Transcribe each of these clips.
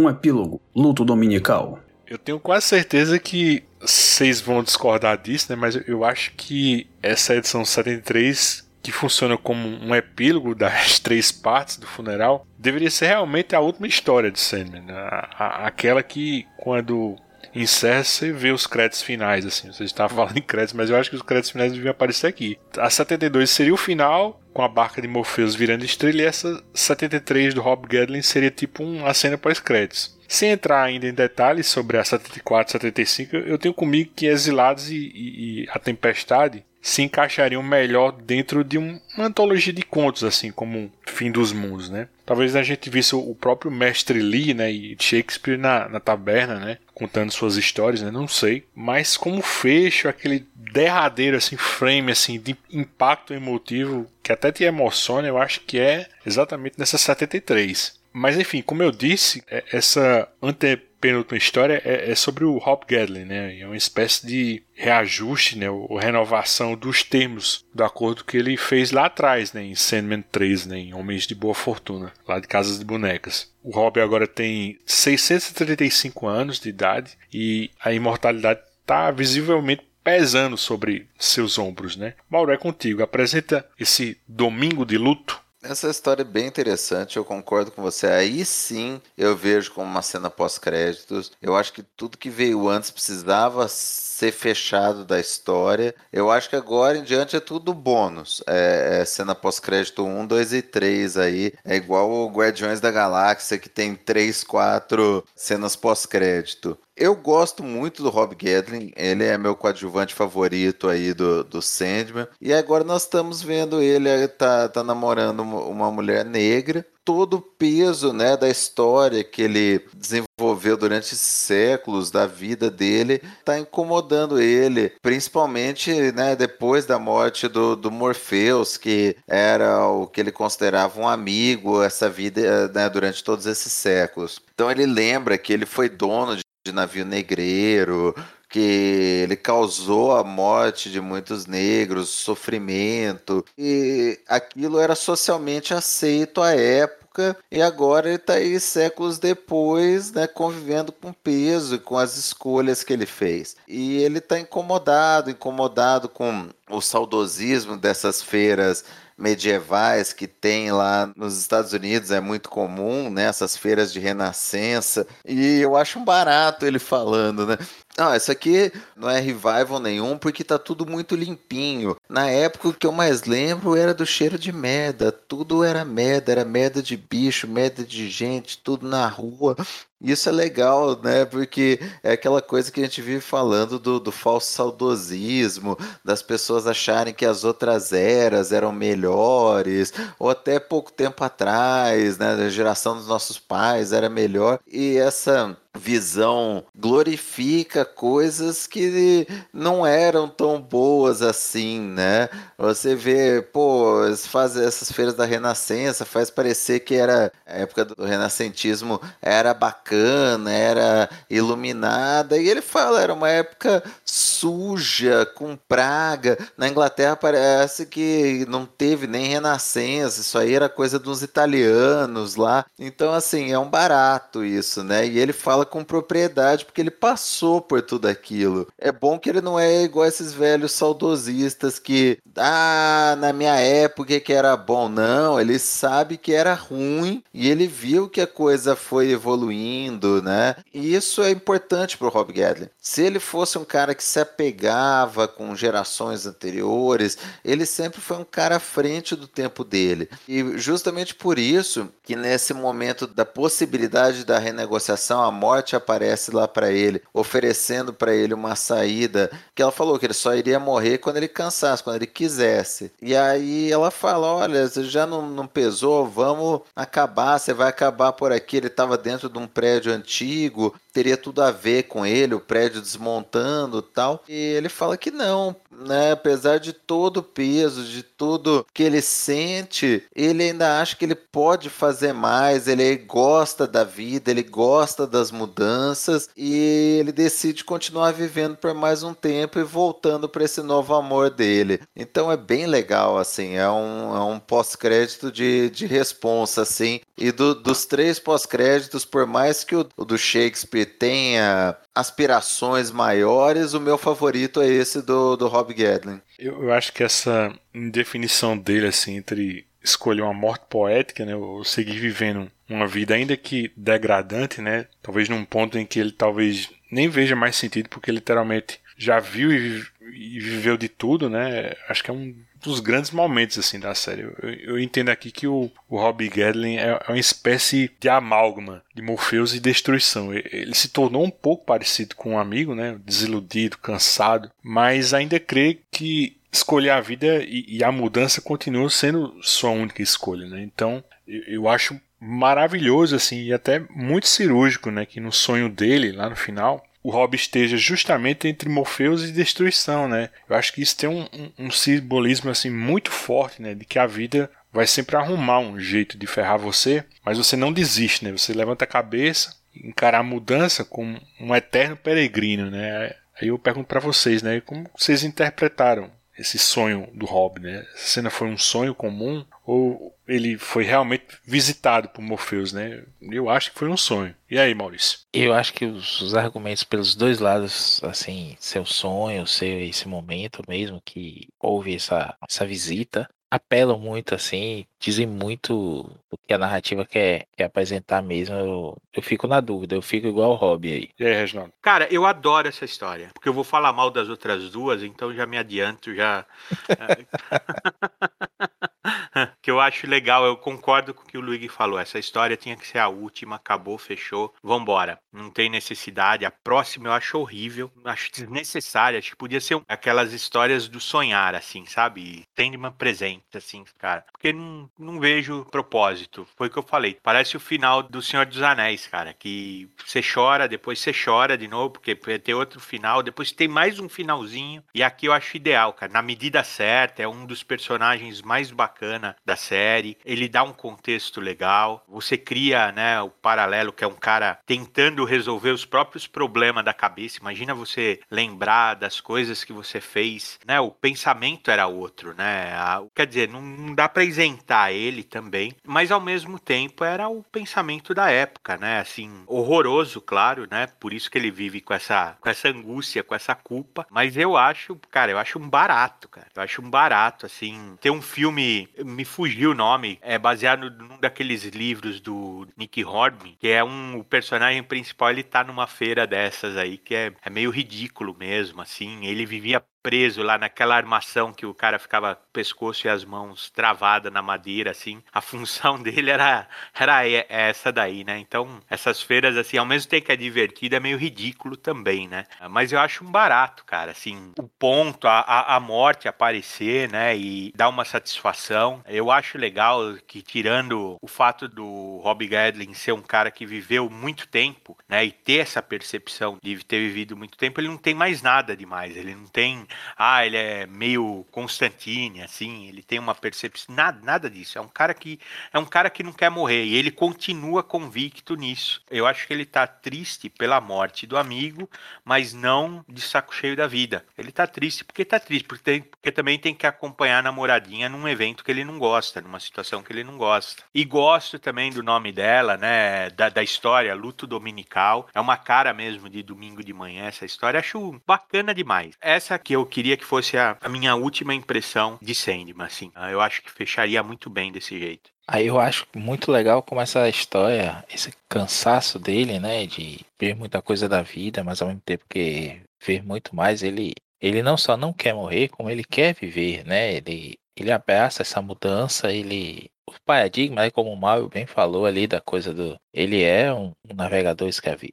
um epílogo, luto dominical. Eu tenho quase certeza que vocês vão discordar disso, né? Mas eu acho que essa edição 73 que funciona como um epílogo das três partes do funeral, deveria ser realmente a última história de Sandman. Né? A, a, aquela que, quando encerra, você vê os créditos finais, assim. Você estava falando em créditos, mas eu acho que os créditos finais deviam aparecer aqui. A 72 seria o final, com a barca de Morpheus virando estrela, e essa 73 do Rob Gadlin seria tipo uma cena pós-créditos. Sem entrar ainda em detalhes sobre a 74 e 75, eu tenho comigo que Exilados e, e, e A Tempestade se encaixariam melhor dentro de uma antologia de contos, assim como Fim dos Mundos, né? Talvez a gente visse o próprio mestre Lee, né, e Shakespeare na, na taberna, né, contando suas histórias, né, não sei, mas como fecho, aquele derradeiro, assim, frame, assim, de impacto emotivo que até te emociona, eu acho que é exatamente nessa 73. Mas enfim, como eu disse, é, essa ante penúltima história é, é, sobre o Hop Gadlin, né? É uma espécie de reajuste, né? Ou renovação dos termos do acordo que ele fez lá atrás, né? Em Sandman 3, né? Em Homens de Boa Fortuna, lá de Casas de Bonecas. O Rob agora tem 635 anos de idade e a imortalidade está visivelmente pesando sobre seus ombros, né? Mauro, é contigo. Apresenta esse domingo de luto essa história é bem interessante, eu concordo com você. Aí sim eu vejo como uma cena pós-créditos. Eu acho que tudo que veio antes precisava ser fechado da história. Eu acho que agora em diante é tudo bônus. É, é cena pós-crédito 1, 2 e 3 aí. É igual o Guardiões da Galáxia, que tem 3, 4 cenas pós-crédito. Eu gosto muito do Rob Gadlin, ele é meu coadjuvante favorito aí do, do Sandman. E agora nós estamos vendo ele tá, tá namorando uma mulher negra todo o peso né, da história que ele desenvolveu durante séculos da vida dele está incomodando ele, principalmente né, depois da morte do, do Morpheus, que era o que ele considerava um amigo essa vida né, durante todos esses séculos. Então ele lembra que ele foi dono de de navio negreiro, que ele causou a morte de muitos negros, sofrimento, e aquilo era socialmente aceito à época, e agora ele está aí séculos depois, né, convivendo com peso e com as escolhas que ele fez. E ele está incomodado, incomodado com o saudosismo dessas feiras medievais que tem lá nos Estados Unidos é muito comum, né? Essas feiras de renascença. E eu acho um barato ele falando, né? Não, isso aqui não é revival nenhum porque tá tudo muito limpinho. Na época o que eu mais lembro era do cheiro de merda. Tudo era merda, era merda de bicho, merda de gente, tudo na rua. Isso é legal, né? Porque é aquela coisa que a gente vive falando do, do falso saudosismo, das pessoas acharem que as outras eras eram melhores, ou até pouco tempo atrás, né? A geração dos nossos pais era melhor. E essa visão glorifica coisas que não eram tão boas assim, né? Você vê, pô, faz essas feiras da Renascença, faz parecer que era a época do renascentismo era bacana, era iluminada, e ele fala, era uma época suja, com praga. Na Inglaterra parece que não teve nem renascença, isso aí era coisa dos italianos lá. Então assim, é um barato isso, né? E ele fala fala com propriedade porque ele passou por tudo aquilo. É bom que ele não é igual esses velhos saudosistas que, ah, na minha época que era bom. Não, ele sabe que era ruim e ele viu que a coisa foi evoluindo, né? E isso é importante para o Rob Gadlin. Se ele fosse um cara que se apegava com gerações anteriores, ele sempre foi um cara à frente do tempo dele. E justamente por isso que nesse momento da possibilidade da renegociação, a morte morte aparece lá para ele, oferecendo para ele uma saída, que ela falou que ele só iria morrer quando ele cansasse, quando ele quisesse. E aí ela fala: Olha, você já não, não pesou, vamos acabar, você vai acabar por aqui. Ele estava dentro de um prédio antigo, teria tudo a ver com ele, o prédio desmontando tal. E ele fala que não, né? Apesar de todo o peso, de tudo que ele sente, ele ainda acha que ele pode fazer mais, ele gosta da vida, ele gosta das mudanças e ele decide continuar vivendo por mais um tempo e voltando para esse novo amor dele. Então é bem legal, assim, é um, é um pós-crédito de, de responsa, assim. E do, dos três pós-créditos, por mais que o, o do Shakespeare tenha aspirações maiores, o meu favorito é esse do, do Rob Gedlin. Eu, eu acho que essa indefinição dele, assim, entre escolher uma morte poética, né, ou seguir vivendo uma vida ainda que degradante, né, talvez num ponto em que ele talvez nem veja mais sentido, porque literalmente já viu e, viveu de tudo, né, acho que é um dos grandes momentos assim da série. Eu, eu entendo aqui que o, o Robbie Gedlin é, é, uma espécie de amálgama de Morpheus e destruição. Ele, ele se tornou um pouco parecido com um amigo, né, desiludido, cansado, mas ainda crê que escolher a vida e, e, a mudança continua sendo sua única escolha, né? Então, eu, eu, acho maravilhoso assim e até muito cirúrgico, né, que no sonho dele lá no final o Rob esteja justamente entre Morpheus e destruição, né? Eu acho que isso tem um, um, um simbolismo assim muito forte, né, de que a vida vai sempre arrumar um jeito de ferrar você, mas você não desiste, né? Você levanta a cabeça, encarar a mudança como um eterno peregrino, né? Aí eu pergunto para vocês, né, como vocês interpretaram esse sonho do Rob, né? Essa cena foi um sonho comum ou ele foi realmente visitado por Morpheus, né? Eu acho que foi um sonho. E aí, Maurício? Eu acho que os, os argumentos pelos dois lados, assim, seu sonho, ser esse momento mesmo que houve essa, essa visita, apelam muito, assim, dizem muito do que a narrativa quer, quer apresentar mesmo. Eu, eu fico na dúvida, eu fico igual o Rob aí. E aí, Reginaldo? Cara, eu adoro essa história, porque eu vou falar mal das outras duas, então já me adianto, já. que eu acho legal, eu concordo com o que o Luigi falou. Essa história tinha que ser a última, acabou, fechou, vambora. Não tem necessidade. A próxima eu acho horrível, acho desnecessária. Acho que podia ser aquelas histórias do sonhar, assim, sabe? uma presente, assim, cara. Porque não, não vejo propósito. Foi o que eu falei. Parece o final do Senhor dos Anéis, cara. Que você chora, depois você chora de novo, porque ter outro final, depois tem mais um finalzinho. E aqui eu acho ideal, cara. Na medida certa, é um dos personagens mais bacana da série. Ele dá um contexto legal. Você cria, né, o paralelo que é um cara tentando resolver os próprios problemas da cabeça. Imagina você lembrar das coisas que você fez, né? O pensamento era outro, né? Quer dizer, não, não dá para isentar ele também, mas ao mesmo tempo era o pensamento da época, né? Assim, horroroso, claro, né? Por isso que ele vive com essa, com essa angústia, com essa culpa. Mas eu acho, cara, eu acho um barato, cara. Eu acho um barato, assim. Ter um filme, me fugiu o nome, é baseado num daqueles livros do Nick Hornby, que é um o personagem principal, ele tá numa feira dessas aí, que é, é meio ridículo mesmo, assim. Ele vivia preso lá naquela armação que o cara ficava pescoço e as mãos travadas na madeira, assim. A função dele era, era essa daí, né? Então, essas feiras, assim, ao mesmo tempo que é divertido, é meio ridículo também, né? Mas eu acho um barato, cara, assim, o ponto, a, a morte aparecer, né? E dar uma satisfação. Eu acho legal que, tirando o fato do Rob Gadlin ser um cara que viveu muito tempo, né? E ter essa percepção de ter vivido muito tempo, ele não tem mais nada demais. Ele não tem ah, ele é meio Constantine, assim, ele tem uma percepção, nada, nada disso. É um cara que é um cara que não quer morrer e ele continua convicto nisso. Eu acho que ele tá triste pela morte do amigo, mas não de saco cheio da vida. Ele tá triste porque tá triste, porque, tem, porque também tem que acompanhar a namoradinha num evento que ele não gosta, numa situação que ele não gosta. E gosto também do nome dela, né, da, da história, Luto Dominical. É uma cara mesmo de domingo de manhã essa história. Acho bacana demais. Essa que eu eu queria que fosse a, a minha última impressão de Sandman, assim. Ah, eu acho que fecharia muito bem desse jeito. Aí eu acho muito legal como essa história, esse cansaço dele, né, de ver muita coisa da vida, mas ao mesmo tempo que ver muito mais, ele ele não só não quer morrer, como ele quer viver, né? Ele ele abraça essa mudança, ele o paradigma, né, como o Mauro bem falou ali da coisa do ele é um, navegador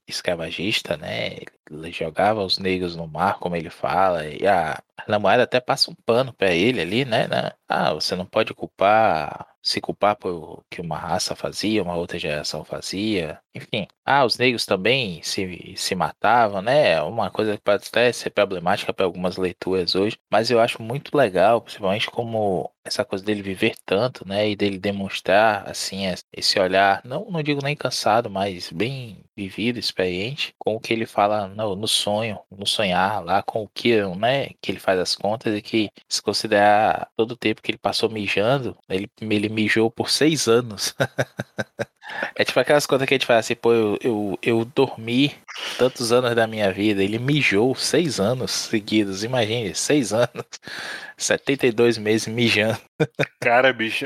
escravagista, né? Ele jogava os negros no mar, como ele fala, e a, namorada até passa um pano para ele ali, né, né? Ah, você não pode culpar se culpar por que uma raça fazia, uma outra geração fazia, enfim. Ah, os negros também se, se matavam, né? Uma coisa que pode até ser problemática para algumas leituras hoje, mas eu acho muito legal, principalmente como essa coisa dele viver tanto, né? E dele demonstrar, assim, esse olhar, não, não digo nem cansado, mas bem vivido, experiente, com o que ele fala no, no sonho, no sonhar lá com o Kiron, né? Que ele faz as contas e que se considerar todo o tempo que ele passou mijando, ele, ele mijou por seis anos. É tipo aquelas contas que a gente faz assim, pô, eu, eu, eu dormi tantos anos da minha vida, ele mijou seis anos seguidos, imagine, seis anos, 72 meses mijando. Cara, bicho,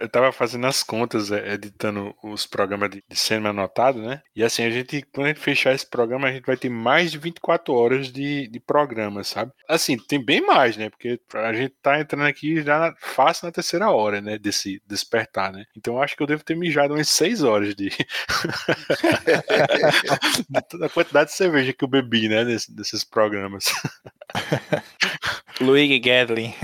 eu tava fazendo as contas, é, editando os programas de cinema anotado, né? E assim, a gente, quando a gente fechar esse programa, a gente vai ter mais de 24 horas de, de programa, sabe? Assim, tem bem mais, né? Porque a gente tá entrando aqui já na, fácil na terceira hora, né? Desse despertar, né? Então acho que eu devo ter mijado umas seis horas de. da quantidade de cerveja que eu bebi, né? Desses programas. Luigi Gadlin.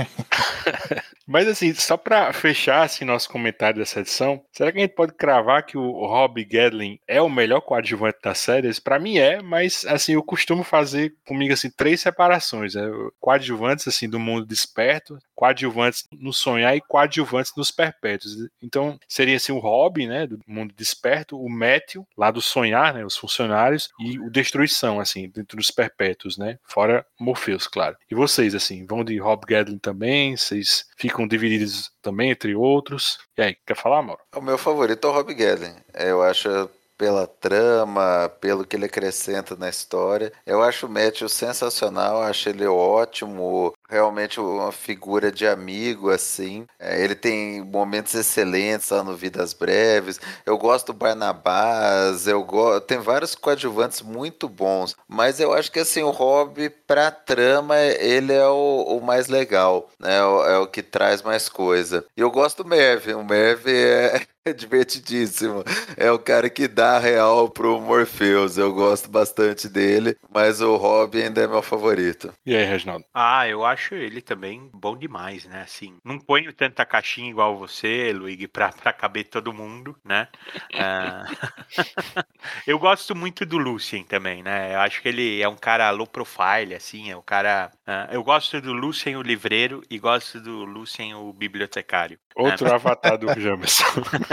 Mas assim, só para fechar assim, nosso comentário dessa edição, será que a gente pode cravar que o Rob Gadlin é o melhor coadjuvante da série? Para mim é, mas assim, eu costumo fazer comigo assim três separações, né? Coadjuvantes assim do mundo desperto, coadjuvantes no sonhar e coadjuvantes nos perpétuos. Então, seria assim o Rob, né, do mundo desperto, o Matthew, lá do sonhar, né, os funcionários e o destruição assim, dentro dos perpétuos, né? Fora Morpheus, claro. E vocês assim, vão de Rob Gadlin também? Vocês ficam divididos também entre outros. E aí, quer falar, Mauro? O meu favorito é o Rob Gellin. Eu acho pela trama, pelo que ele acrescenta na história. Eu acho o Matthew sensacional, acho ele ótimo, realmente uma figura de amigo, assim. É, ele tem momentos excelentes lá no Vidas Breves. Eu gosto do Barnabás, eu gosto. Tem vários coadjuvantes muito bons. Mas eu acho que assim, o Rob, pra trama, ele é o, o mais legal, né? É o, é o que traz mais coisa. E eu gosto do Merv. O Merv é, é divertidíssimo. É o cara que dá real pro Morpheus. Eu gosto bastante dele, mas o Rob ainda é meu favorito. E aí, Reginaldo? Ah, eu acho ele também bom demais, né? Assim, não ponho tanta caixinha igual você, Luigi, pra, pra caber todo mundo, né? Uh... eu gosto muito do Lucien também, né? Eu acho que ele é um cara low profile, assim, é um cara. Uh, eu gosto do Lucien o livreiro e gosto do Lucien o bibliotecário. Outro né? avatar do Jamerson.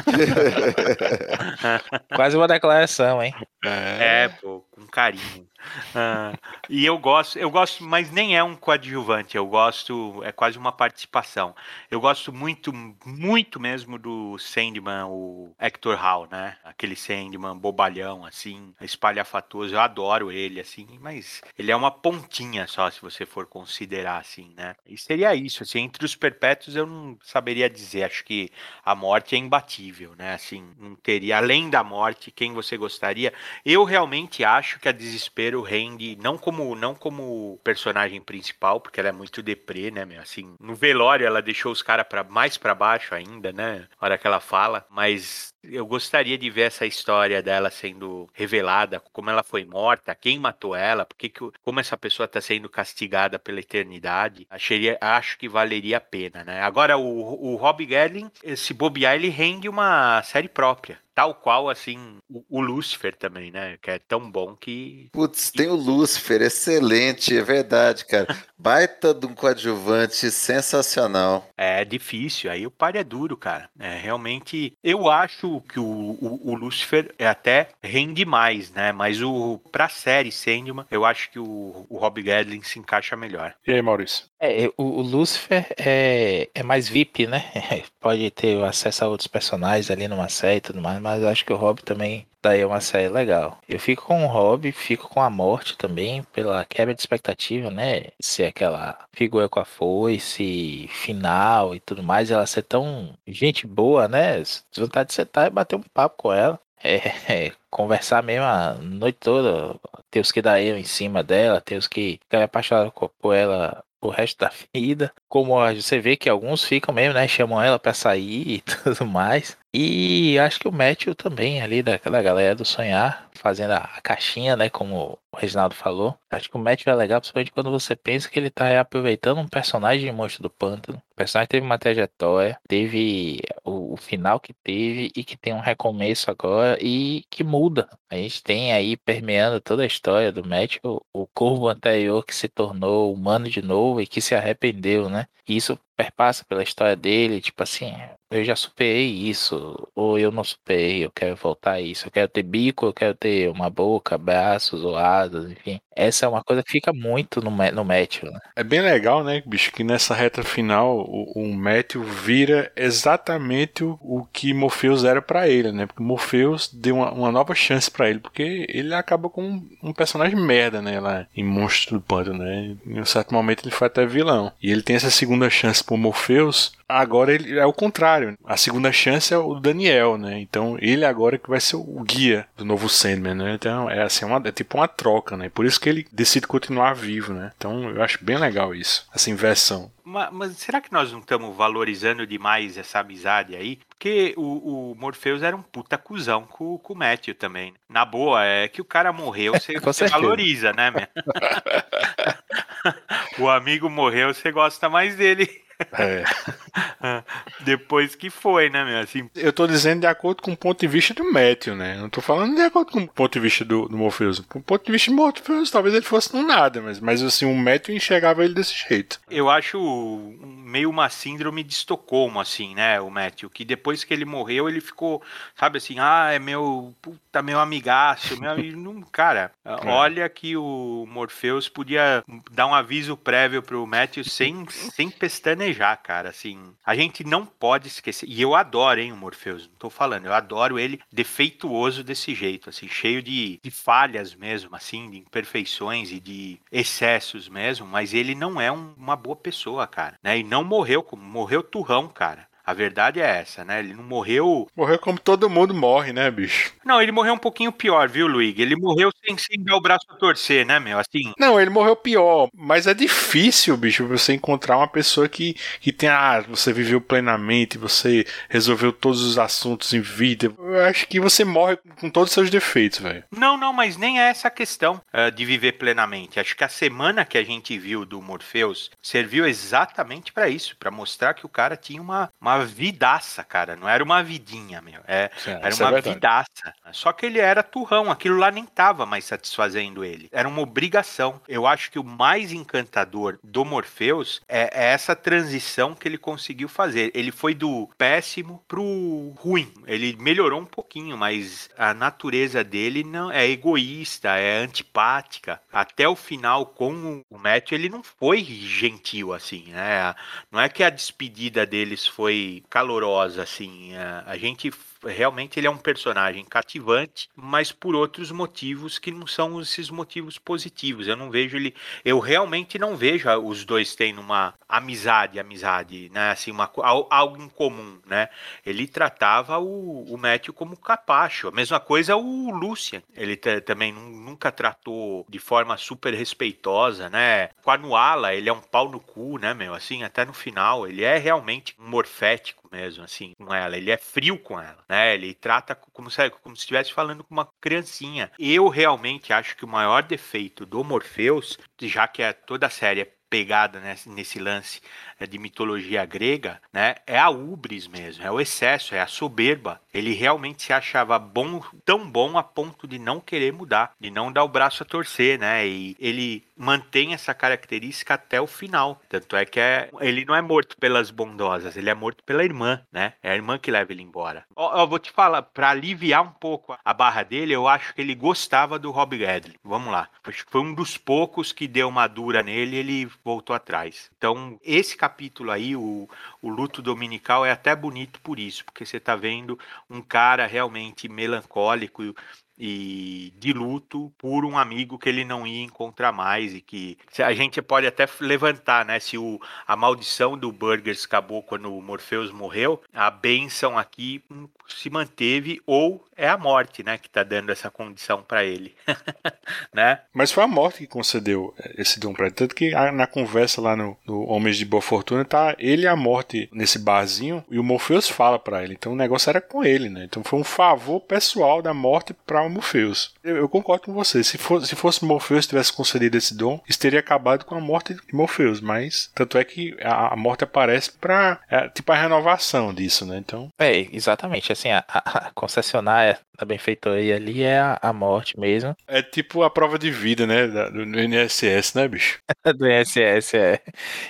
Quase uma declaração, hein? É, é pô, com carinho. Uh, e eu gosto, eu gosto, mas nem é um coadjuvante, eu gosto, é quase uma participação. Eu gosto muito, muito mesmo do Sandman, o Hector Hall, né? Aquele Sandman bobalhão, assim, espalhafatoso. Eu adoro ele, assim, mas ele é uma pontinha só, se você for considerar assim, né? E seria isso, assim, entre os perpétuos eu não saberia dizer. Acho que a morte é imbatível, né? Assim, não teria, além da morte, quem você gostaria. Eu realmente acho que a desespero rende, não como não como personagem principal, porque ela é muito deprê, né, meu? Assim, no velório ela deixou os caras para mais para baixo ainda, né? Na hora que ela fala, mas eu gostaria de ver essa história dela sendo revelada, como ela foi morta, quem matou ela, porque que, como essa pessoa está sendo castigada pela eternidade. Acharia, acho que valeria a pena, né? Agora, o, o Rob Gelling, se bobear, ele rende uma série própria. Tal qual, assim, o, o Lucifer também, né? Que é tão bom que. Putz, tem o Lucifer, excelente, é verdade, cara. Baita de um coadjuvante sensacional. É difícil, aí o par é duro, cara. É realmente. Eu acho que o, o, o Lucifer é até rende mais, né? Mas o pra série Sandman, eu acho que o, o Rob Gadlin se encaixa melhor. E aí, Maurício? É, o, o Lucifer é, é mais VIP, né? Pode ter acesso a outros personagens ali numa série e tudo mais, mas acho que o Rob também daí é uma série legal. Eu fico com o Rob, fico com a morte também, pela quebra de expectativa, né? Se aquela figura com a foice, final e tudo mais, ela ser tão gente boa, né? Vontade de sentar e bater um papo com ela. É, é, conversar mesmo a noite toda. Ter os que dar eu em cima dela, ter os que ficar apaixonados por ela o resto da vida. Como você vê que alguns ficam mesmo, né? Chamam ela para sair e tudo mais. E acho que o Matthew também, ali daquela galera do Sonhar, fazendo a caixinha, né? Como o Reginaldo falou. Acho que o Matthew é legal, principalmente quando você pensa que ele tá aproveitando um personagem de Monstro do Pântano. O personagem teve uma trajetória, teve o, o, final que teve e que tem um recomeço agora e que muda. A gente tem aí permeando toda a história do Matthew o corvo anterior que se tornou humano de novo e que se arrependeu, né? E isso perpassa pela história dele, tipo assim, eu já superei isso, ou eu não superei, eu quero voltar a isso, eu quero ter bico, eu quero ter uma boca, braços ou asas, enfim. Essa é uma coisa que fica muito no, no Matthew, né? É bem legal, né, bicho, que nessa reta final o, o Matthew vira exatamente o, o que Morpheus era para ele, né? Porque Morpheus deu uma, uma nova chance para ele, porque ele acaba com um, um, personagem merda, né, lá em Monstro do Pântano, né? Em um certo momento ele foi até vilão. E ele tem essa segunda chance por Morpheus, agora ele é o contrário. A segunda chance é o Daniel, né? Então ele agora que vai ser o guia do novo Sandman, né? Então é assim, uma, é tipo uma troca, né? Por isso que ele decide continuar vivo, né? Então eu acho bem legal isso, essa inversão. Mas, mas será que nós não estamos valorizando demais essa amizade aí? Porque o, o Morpheus era um puta cuzão com, com o Matthew também. Na boa, é que o cara morreu, você, você valoriza, né, meu? o amigo morreu, você gosta mais dele. É. Depois que foi, né, meu? Assim... Eu tô dizendo de acordo com o ponto de vista do Matthew, né? Não tô falando de acordo com o ponto de vista do, do Morpheus. Do ponto de vista do Morpheus, talvez ele fosse no nada, mas, mas assim, o Matthew enxergava ele desse jeito. Eu acho meio uma síndrome de Estocolmo, assim, né, o Matthew? Que depois que ele morreu, ele ficou, sabe assim, ah, é meu, puta, meu amigaço, meu amigo. Cara, é. olha que o Morpheus podia dar um aviso prévio pro Matthew sem, sem pestanejar cara. Assim, a gente não pode esquecer. E eu adoro, hein, o Morpheus. Não tô falando, eu adoro ele defeituoso desse jeito, assim, cheio de, de falhas mesmo, assim, de imperfeições e de excessos mesmo. Mas ele não é um, uma boa pessoa, cara. Né? E não morreu como morreu turrão, cara. A verdade é essa, né? Ele não morreu. Morreu como todo mundo morre, né, bicho? Não, ele morreu um pouquinho pior, viu, Luigi? Ele morreu sem, sem dar o braço a torcer, né, meu? Assim. Não, ele morreu pior. Mas é difícil, bicho, você encontrar uma pessoa que, que tem. Ah, você viveu plenamente, você resolveu todos os assuntos em vida. Eu acho que você morre com todos os seus defeitos, velho. Não, não, mas nem é essa questão uh, de viver plenamente. Acho que a semana que a gente viu do Morpheus serviu exatamente para isso para mostrar que o cara tinha uma, uma vidaça, cara. Não era uma vidinha, meu. É, Sim, era uma é vidaça. Só que ele era turrão. Aquilo lá nem tava mais satisfazendo ele. Era uma obrigação. Eu acho que o mais encantador do Morpheus é, é essa transição que ele conseguiu fazer. Ele foi do péssimo pro ruim. Ele melhorou um pouquinho, mas a natureza dele não é egoísta, é antipática. Até o final, com o Matthew, ele não foi gentil assim, né? Não é que a despedida deles foi calorosa, assim. A, a gente realmente ele é um personagem cativante, mas por outros motivos que não são esses motivos positivos. Eu não vejo ele, eu realmente não vejo os dois tendo uma amizade, amizade, né? Assim, uma, algo em comum, né? Ele tratava o, o Matthew como capacho. A mesma coisa o Lucian. Ele também nunca tratou de forma super respeitosa, né? Com a Nuala, ele é um pau no cu, né, meu? Assim, até no final, ele é realmente um morfético mesmo, assim, com ela. Ele é frio com ela né? Ele trata como se, como se estivesse falando com uma criancinha. Eu realmente acho que o maior defeito do Morpheus, já que é toda a série é pegada nesse, nesse lance de mitologia grega, né, é a ubris mesmo, é o excesso, é a soberba. Ele realmente se achava bom, tão bom a ponto de não querer mudar, de não dar o braço a torcer, né? E ele mantém essa característica até o final. Tanto é que é, ele não é morto pelas bondosas, ele é morto pela irmã, né? É a irmã que leva ele embora. Ó, vou te falar, para aliviar um pouco a barra dele, eu acho que ele gostava do Rob Gadley. Vamos lá. Foi um dos poucos que deu uma dura nele e ele voltou atrás. Então, esse capítulo capítulo aí, o, o luto dominical, é até bonito por isso, porque você está vendo um cara realmente melancólico e de luto por um amigo que ele não ia encontrar mais e que a gente pode até levantar, né? Se o, a maldição do Burgers acabou quando o Morpheus morreu, a benção aqui se manteve ou é a morte, né, que está dando essa condição para ele, né? Mas foi a morte que concedeu esse dom para ele, tanto que na conversa lá no, no, Homens de Boa Fortuna tá ele e a morte nesse barzinho e o Morpheus fala para ele, então o negócio era com ele, né? Então foi um favor pessoal da morte para o Morpheus. Eu, eu, concordo com você, se, for, se fosse Morpheus tivesse concedido esse dom, isso teria acabado com a morte de Morpheus, mas tanto é que a, a morte aparece para é, tipo a renovação disso, né? Então é exatamente assim a, a concessionária da benfeitoria ali é a, a morte mesmo. É tipo a prova de vida, né? Da, do INSS, né, bicho? do INSS, é.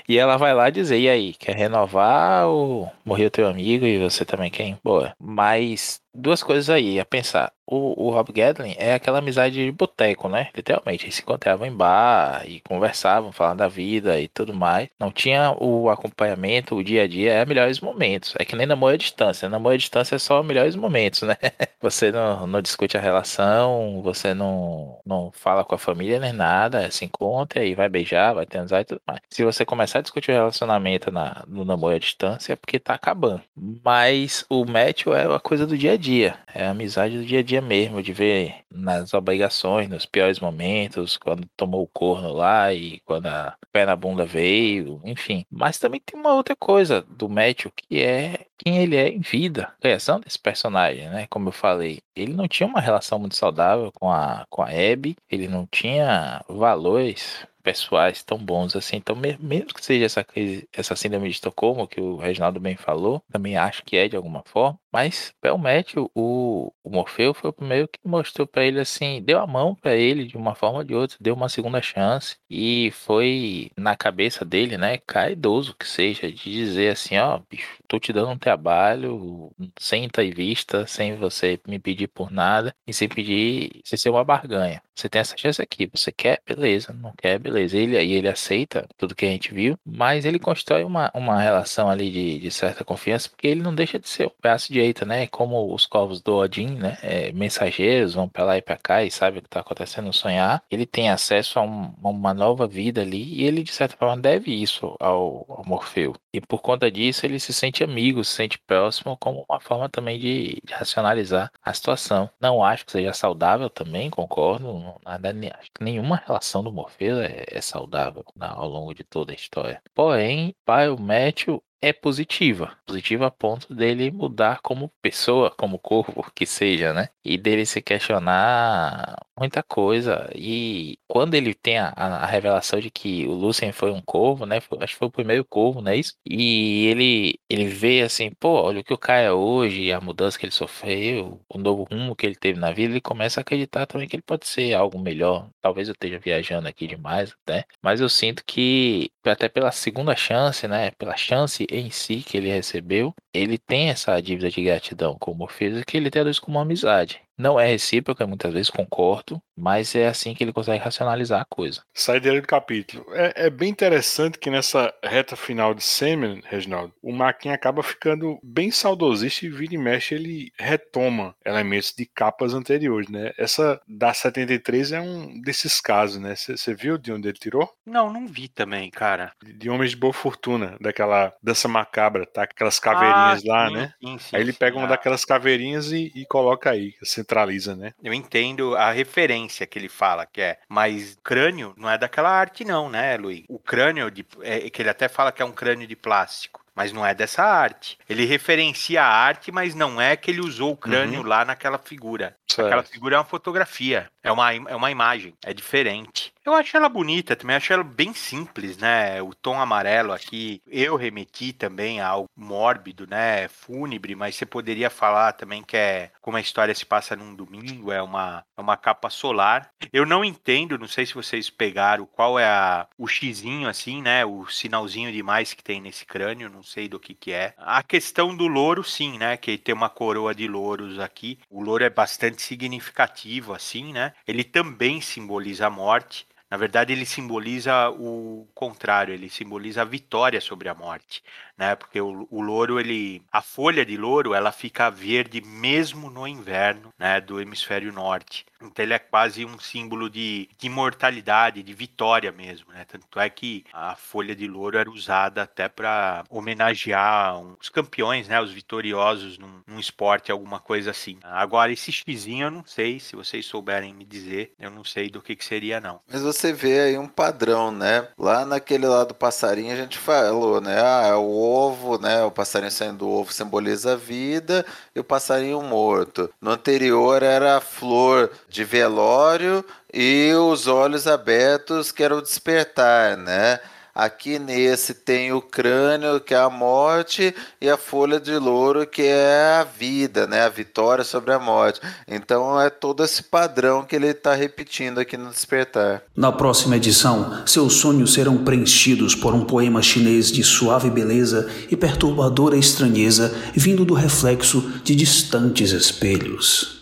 E ela vai lá dizer, e aí, quer renovar ou morreu teu amigo e você também quer ir embora? Mas duas coisas aí a pensar. O, o Rob Gadlin é aquela amizade de boteco, né? Literalmente, eles se encontravam em bar e conversavam, falavam da vida e tudo mais. Não tinha o acompanhamento, o dia a dia, é melhores momentos. É que nem namoro à distância. Namoro à distância é só melhores momentos, né? Você não, não discute a relação, você não, não fala com a família nem nada, se encontra e vai beijar, vai transar e tudo mais. Se você começar a discutir o relacionamento na, no namoro à distância, é porque tá acabando. Mas o match é uma coisa do dia a dia. É a amizade do dia a dia mesmo, de ver nas obrigações, nos piores momentos, quando tomou o corno lá e quando a pé na bunda veio, enfim. Mas também tem uma outra coisa do Matthew que é quem ele é em vida, a criação desse personagem, né? Como eu falei, ele não tinha uma relação muito saudável com a, com a Abby, ele não tinha valores pessoais tão bons assim. Então, mesmo que seja essa crise, essa síndrome de Estocolmo, que o Reginaldo bem falou, também acho que é de alguma forma. Mas, realmente, o, o Morfeu foi o primeiro que mostrou para ele assim, deu a mão para ele de uma forma ou de outra, deu uma segunda chance. E foi na cabeça dele, né, caidoso que seja, de dizer assim: ó, bicho, tô te dando um trabalho, sem entrevista, sem você me pedir por nada e sem pedir, sem ser uma barganha. Você tem essa chance aqui, você quer? Beleza, não quer? Beleza. Ele, aí ele aceita tudo que a gente viu, mas ele constrói uma, uma relação ali de, de certa confiança, porque ele não deixa de ser o braço direito, né? Como os corvos do Odin, né? É, mensageiros vão pra lá e pra cá e sabe o que tá acontecendo sonhar. Ele tem acesso a, um, uma nova vida ali e ele, de certa forma, deve isso ao, ao Morfeu. E por conta disso, ele se sente amigo, se sente próximo, como uma forma também de, de racionalizar a situação. Não acho que seja saudável também, concordo nada, acho que nenhuma relação do Morpheus é, é saudável né, ao longo de toda a história. Porém, para o Matthew, é positiva. Positiva a ponto dele mudar como pessoa, como corpo, que seja, né? E dele se questionar muita coisa. E quando ele tem a, a revelação de que o Lucien foi um corvo, né? Foi, acho que foi o primeiro corvo, não é isso? E ele, ele vê assim, pô, olha o que o cara é hoje, a mudança que ele sofreu, o novo rumo que ele teve na vida, ele começa a acreditar também que ele pode ser algo melhor. Talvez eu esteja viajando aqui demais até, mas eu sinto que até pela segunda chance, né? Pela chance em si que ele recebeu, ele tem essa dívida de gratidão com o Morpheus que ele traduz como amizade. Não é recíproca, muitas vezes concordo, mas é assim que ele consegue racionalizar a coisa. Sai dele do capítulo. É, é, bem interessante que nessa reta final de Semen, Reginaldo, o Maquin acaba ficando bem saudosista e vira e mexe, ele retoma elementos de capas anteriores, né? Essa da 73 é um desses casos, né? Você viu de onde ele tirou? Não, não vi também, cara. De, de Homens de Boa Fortuna, daquela dança macabra, tá? Aquelas caveirinhas ah, lá, sim, né? Sim, sim, aí ele pega uma ah. daquelas caveirinhas e, e coloca aí, assim, centraliza, né? Eu entendo a referência que ele fala, que é, mas crânio não é daquela arte não, né, Luiz? O crânio, de, é, que ele até fala que é um crânio de plástico mas não é dessa arte. Ele referencia a arte, mas não é que ele usou o crânio uhum. lá naquela figura. Certo. Aquela figura é uma fotografia, é uma, é uma imagem, é diferente. Eu acho ela bonita também, acho ela bem simples, né? O tom amarelo aqui, eu remeti também a algo mórbido, né? Fúnebre, mas você poderia falar também que é como a história se passa num domingo, é uma, é uma capa solar. Eu não entendo, não sei se vocês pegaram qual é a, o xizinho assim, né? O sinalzinho de mais que tem nesse crânio, não sei do que que é. A questão do louro, sim, né? Que tem uma coroa de louros aqui. O louro é bastante significativo, assim, né? Ele também simboliza a morte. Na verdade, ele simboliza o contrário, ele simboliza a vitória sobre a morte, né? Porque o, o louro, ele, a folha de louro, ela fica verde mesmo no inverno, né? Do hemisfério norte. Então ele é quase um símbolo de, de imortalidade, de vitória mesmo, né? Tanto é que a folha de louro era usada até para homenagear os campeões, né? Os vitoriosos num, num, esporte, alguma coisa assim. Agora, esse xizinho eu não sei, se vocês souberem me dizer, eu não sei do que, que seria, não. Mas você vê aí um padrão, né? Lá naquele lado do passarinho a gente falou, né? Ah, é o ovo, né? O passarinho saindo do ovo simboliza a vida e o passarinho morto. No anterior era a flor de velório e os olhos abertos que era o despertar, né? Aqui nesse tem o crânio, que é a morte, e a folha de louro, que é a vida, né? A vitória sobre a morte. Então é todo esse padrão que ele está repetindo aqui no Despertar. Na próxima edição, seus sonhos serão preenchidos por um poema chinês de suave beleza e perturbadora estranheza vindo do reflexo de distantes espelhos.